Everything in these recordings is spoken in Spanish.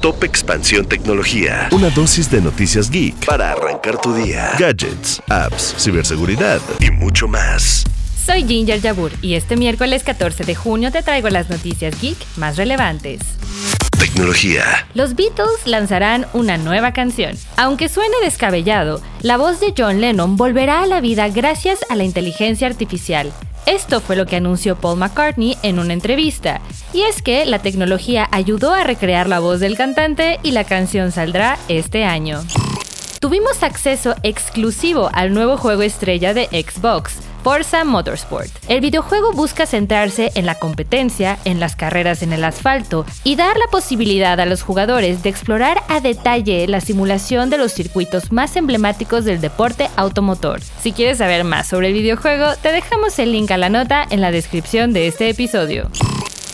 Top Expansión Tecnología. Una dosis de noticias geek para arrancar tu día. Gadgets, apps, ciberseguridad y mucho más. Soy Ginger Yabur y este miércoles 14 de junio te traigo las noticias geek más relevantes. Tecnología. Los Beatles lanzarán una nueva canción. Aunque suene descabellado, la voz de John Lennon volverá a la vida gracias a la inteligencia artificial. Esto fue lo que anunció Paul McCartney en una entrevista, y es que la tecnología ayudó a recrear la voz del cantante y la canción saldrá este año. Tuvimos acceso exclusivo al nuevo juego estrella de Xbox, Forza Motorsport. El videojuego busca centrarse en la competencia, en las carreras en el asfalto y dar la posibilidad a los jugadores de explorar a detalle la simulación de los circuitos más emblemáticos del deporte automotor. Si quieres saber más sobre el videojuego, te dejamos el link a la nota en la descripción de este episodio.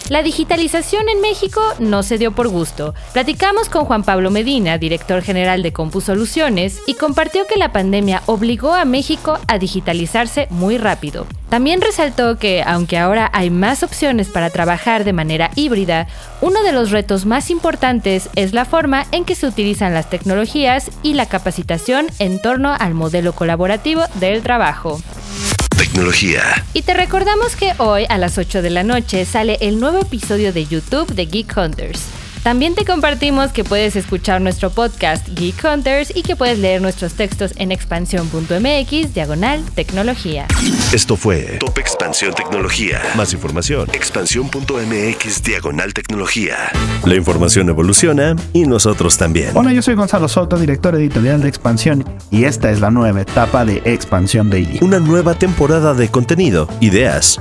La digitalización en México no se dio por gusto. Platicamos con Juan Pablo Medina, director general de Compu Soluciones, y compartió que la pandemia obligó a México a digitalizarse muy rápido. También resaltó que, aunque ahora hay más opciones para trabajar de manera híbrida, uno de los retos más importantes es la forma en que se utilizan las tecnologías y la capacitación en torno al modelo colaborativo del trabajo. Y te recordamos que hoy a las 8 de la noche sale el nuevo episodio de YouTube de Geek Hunters. También te compartimos que puedes escuchar nuestro podcast Geek Hunters y que puedes leer nuestros textos en expansión.mx diagonal tecnología. Esto fue Top Expansión Tecnología. Más información. Expansión.mx diagonal tecnología. La información evoluciona y nosotros también. Hola, yo soy Gonzalo Soto, director editorial de Expansión y esta es la nueva etapa de Expansión Daily. Una nueva temporada de contenido, ideas